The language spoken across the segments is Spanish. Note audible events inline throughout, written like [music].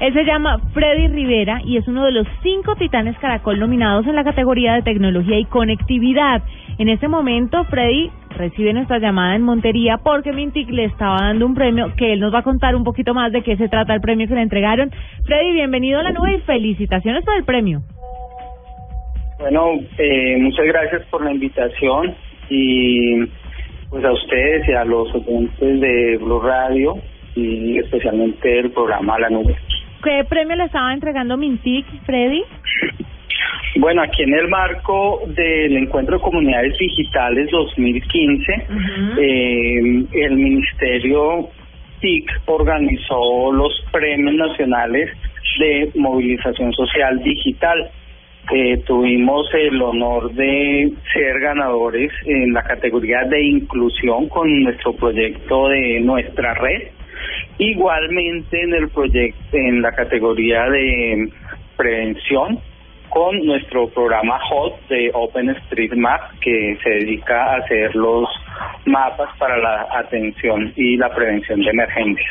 Él se llama Freddy Rivera y es uno de los cinco titanes Caracol nominados en la categoría de tecnología y conectividad. En este momento, Freddy recibe nuestra llamada en Montería porque Mintic le estaba dando un premio que él nos va a contar un poquito más de qué se trata el premio que le entregaron. Freddy, bienvenido a la nube y felicitaciones por el premio. Bueno, eh, muchas gracias por la invitación y pues a ustedes y a los oyentes de Blue Radio y especialmente el programa La Nube. ¿Qué premio le estaba entregando Mintic, Freddy? Bueno, aquí en el marco del Encuentro de Comunidades Digitales 2015, eh, el Ministerio TIC organizó los premios nacionales de movilización social digital. Eh, tuvimos el honor de ser ganadores en la categoría de inclusión con nuestro proyecto de nuestra red. Igualmente en el proyecto, en la categoría de prevención con nuestro programa HOT de OpenStreetMap que se dedica a hacer los mapas para la atención y la prevención de emergencias.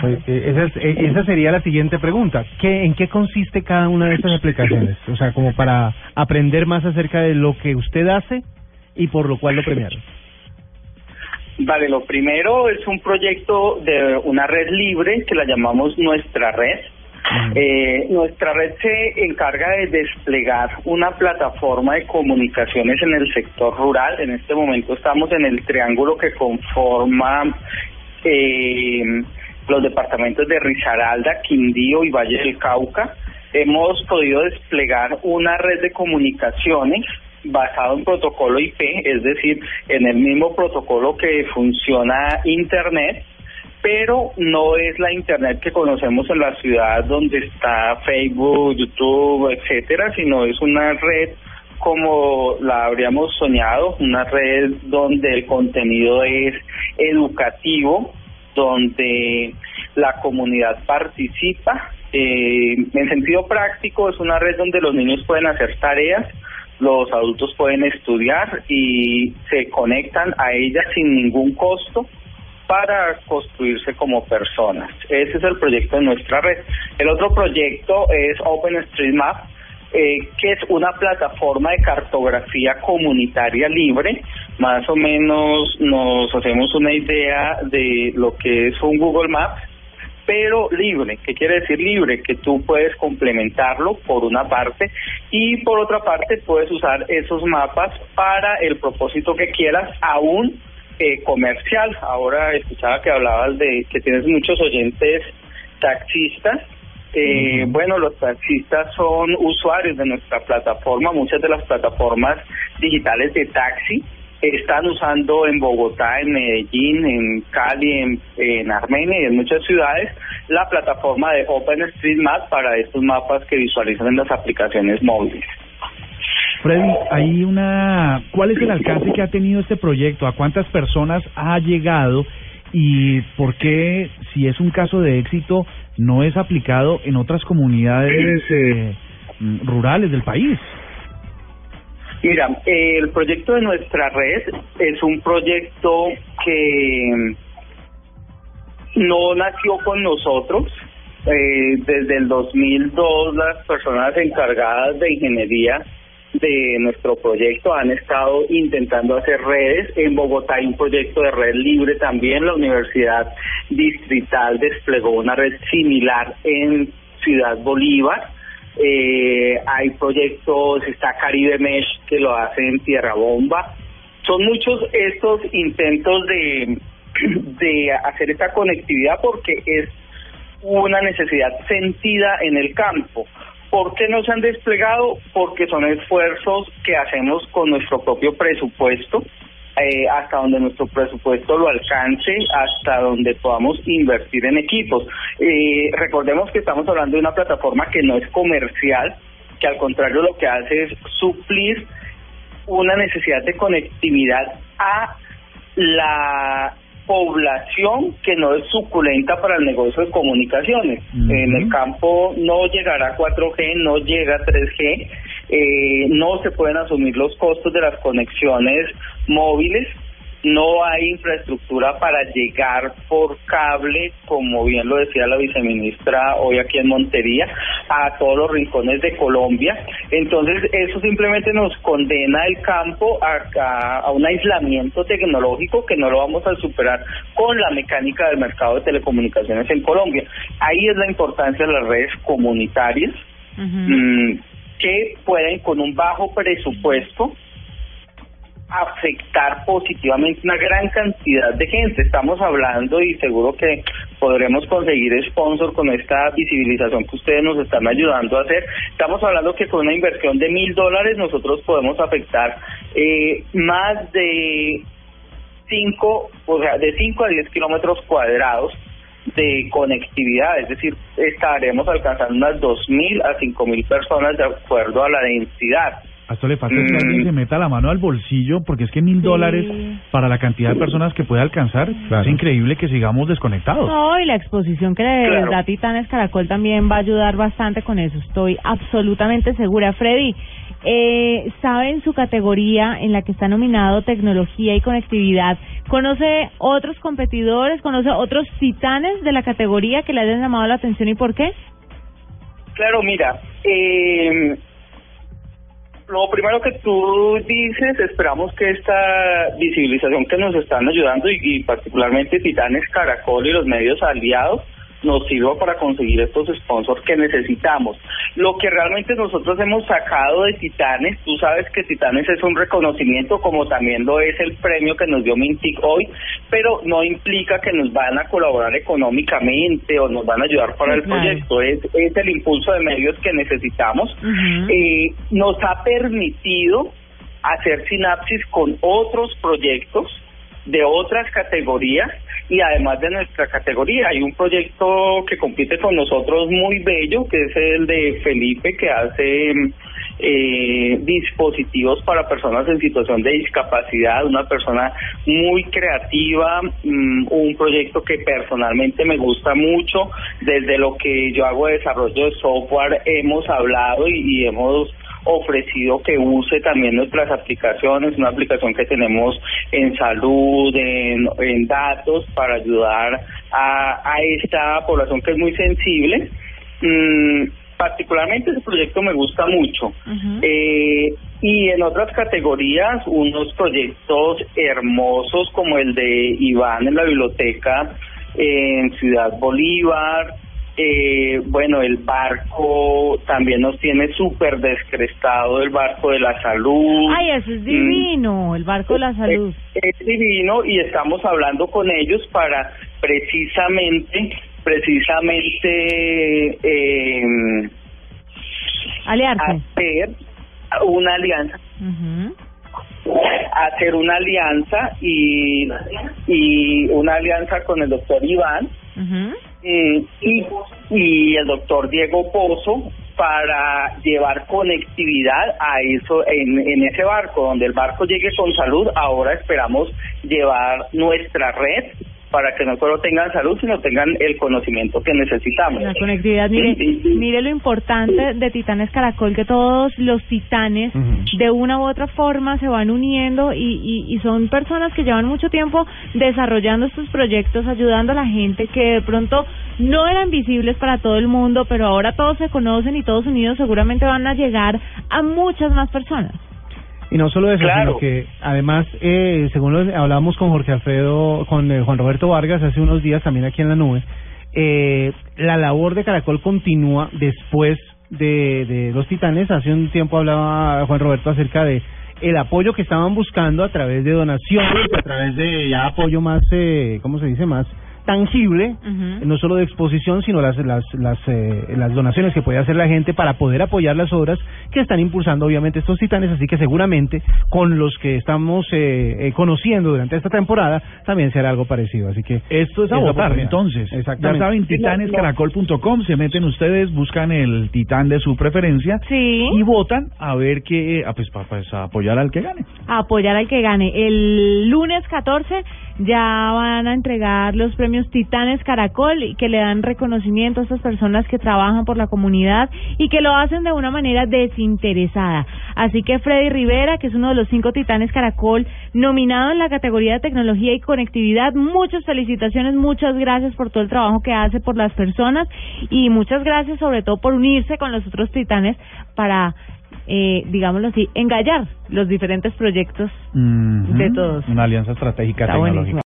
Pues, eh, esa, eh, esa sería la siguiente pregunta. ¿Qué, ¿En qué consiste cada una de estas aplicaciones? O sea, como para aprender más acerca de lo que usted hace y por lo cual lo premiaron. Vale, lo primero es un proyecto de una red libre que la llamamos Nuestra Red. Eh, nuestra red se encarga de desplegar una plataforma de comunicaciones en el sector rural. En este momento estamos en el triángulo que conforma eh, los departamentos de Risaralda, Quindío y Valle del Cauca. Hemos podido desplegar una red de comunicaciones basado en protocolo IP, es decir, en el mismo protocolo que funciona Internet, pero no es la Internet que conocemos en la ciudad donde está Facebook, YouTube, etcétera, sino es una red como la habríamos soñado, una red donde el contenido es educativo, donde la comunidad participa. Eh, en sentido práctico, es una red donde los niños pueden hacer tareas, los adultos pueden estudiar y se conectan a ella sin ningún costo para construirse como personas. Ese es el proyecto de nuestra red. El otro proyecto es OpenStreetMap, eh, que es una plataforma de cartografía comunitaria libre. Más o menos nos hacemos una idea de lo que es un Google Maps, pero libre. ¿Qué quiere decir libre? Que tú puedes complementarlo por una parte y por otra parte puedes usar esos mapas para el propósito que quieras, aún eh, comercial. Ahora escuchaba que hablabas de que tienes muchos oyentes taxistas. Eh, Bueno, los taxistas son usuarios de nuestra plataforma. Muchas de las plataformas digitales de taxi están usando en Bogotá, en Medellín, en Cali, en, en Armenia y en muchas ciudades la plataforma de OpenStreetMap para estos mapas que visualizan en las aplicaciones móviles. Freddy, hay una, ¿cuál es el alcance que ha tenido este proyecto? ¿A cuántas personas ha llegado? ¿Y por qué, si es un caso de éxito, no es aplicado en otras comunidades eh, rurales del país? Mira, el proyecto de nuestra red es un proyecto que no nació con nosotros. Eh, desde el 2002 las personas encargadas de ingeniería de nuestro proyecto han estado intentando hacer redes. En Bogotá hay un proyecto de red libre también. La Universidad Distrital desplegó una red similar en Ciudad Bolívar. Eh, hay proyectos, está Caribe Mesh que lo hace en Tierra Bomba. Son muchos estos intentos de, [clears throat] de hacer esta conectividad porque es una necesidad sentida en el campo. ¿Por qué no se han desplegado? Porque son esfuerzos que hacemos con nuestro propio presupuesto, eh, hasta donde nuestro presupuesto lo alcance, hasta donde podamos invertir en equipos. Eh, recordemos que estamos hablando de una plataforma que no es comercial, que al contrario lo que hace es suplir una necesidad de conectividad a la población que no es suculenta para el negocio de comunicaciones. En el campo no llegará 4G, no llega 3G, eh, no se pueden asumir los costos de las conexiones móviles no hay infraestructura para llegar por cable, como bien lo decía la viceministra hoy aquí en Montería, a todos los rincones de Colombia. Entonces, eso simplemente nos condena el campo a, a un aislamiento tecnológico que no lo vamos a superar con la mecánica del mercado de telecomunicaciones en Colombia. Ahí es la importancia de las redes comunitarias. Mm, que pueden con un bajo presupuesto afectar positivamente una gran cantidad de gente. Estamos hablando y seguro que podremos conseguir sponsor con esta visibilización que ustedes nos están ayudando a hacer. Estamos hablando que con una inversión de mil dólares nosotros podemos afectar eh, más de cinco, o sea, de cinco a diez kilómetros cuadrados de conectividad, es decir, estaremos alcanzando unas dos mil a cinco mil personas de acuerdo a la densidad. A esto le falta que alguien mm. se meta la mano al bolsillo, porque es que mil dólares para la cantidad de personas que puede alcanzar, es increíble que sigamos desconectados. No, y la exposición que le claro. da Titanes Caracol también va a ayudar bastante con eso, estoy absolutamente segura. Freddy, eh, ¿sabe en su categoría en la que está nominado tecnología y conectividad? ¿Conoce otros competidores, conoce otros titanes de la categoría que le hayan llamado la atención y por qué? Claro, mira, eh lo primero que tú dices, esperamos que esta visibilización que nos están ayudando y, particularmente Titanes Caracol y los medios aliados nos sirva para conseguir estos sponsors que necesitamos. Lo que realmente nosotros hemos sacado de Titanes, tú sabes que Titanes es un reconocimiento como también lo es el premio que nos dio Mintic hoy, pero no implica que nos van a colaborar económicamente o nos van a ayudar para el proyecto, es, es el impulso de medios que necesitamos. eh, nos ha permitido hacer sinapsis con otros proyectos de otras categorías y además de nuestra categoría. Hay un proyecto que compite con nosotros muy bello, que es el de Felipe, que hace eh, dispositivos para personas en situación de discapacidad, una persona muy creativa, mm, un proyecto que personalmente me gusta mucho, desde lo que yo hago de desarrollo de software hemos hablado y hemos ofrecido que use también nuestras aplicaciones, una aplicación que tenemos en salud, en, en datos, para ayudar a, a esta población que es muy sensible. Mm, particularmente ese proyecto me gusta mucho. eh, y en otras categorías, unos proyectos hermosos como el de Iván en la biblioteca en Ciudad Bolívar, eh, bueno, el barco también nos tiene súper descrestado, el barco de la salud. Ay, eso es divino, el barco de la salud. Es, divino y estamos hablando con ellos para precisamente, precisamente eh, Aliarse. hacer una alianza. hacer una alianza y y una alianza con el doctor Iván eh, y, y el doctor Diego Pozo para llevar conectividad a eso en, en ese barco, donde el barco llegue con salud, ahora esperamos llevar nuestra red para que no solo tengan salud, sino tengan el conocimiento que necesitamos. La conectividad, mire, mire lo importante de Titanes Caracol, que todos los titanes de una u otra forma se van uniendo y, y, y son personas que llevan mucho tiempo desarrollando estos proyectos, ayudando a la gente que de pronto no eran visibles para todo el mundo, pero ahora todos se conocen y todos unidos seguramente van a llegar a muchas más personas. Y no solo eso, sino que además, eh, según lo hablábamos con Jorge Alfredo, con eh, Juan Roberto Vargas hace unos días también aquí en la nube, eh, la labor de Caracol continúa después de, de los titanes. Hace un tiempo hablaba Juan Roberto acerca de el apoyo que estaban buscando a través de donaciones, a través de ya apoyo más, eh, ¿cómo se dice? Más tangible, no solo de exposición, sino las las las, eh, las donaciones que puede hacer la gente para poder apoyar las obras que están impulsando obviamente estos titanes, así que seguramente con los que estamos eh, eh, conociendo durante esta temporada también será algo parecido, así que esto es a votar entonces. Exactamente. Ya saben titanescaracol.com, se meten ustedes, buscan el titán de su preferencia Sí. y votan a ver qué, ah, pues para pues, a apoyar al que gane. a apoyar al que gane. El lunes 14 ya van a entregar los premios Titanes Caracol y que le dan reconocimiento a estas personas que trabajan por la comunidad y que lo hacen de una manera desinteresada. Así que Freddy Rivera, que es uno de los cinco titanes Caracol, nominado en la categoría de tecnología y conectividad, muchas felicitaciones, muchas gracias por todo el trabajo que hace por las personas y muchas gracias sobre todo por unirse con los otros titanes para eh, digámoslo así, engallar los diferentes proyectos de todos. Una alianza estratégica tecnológica.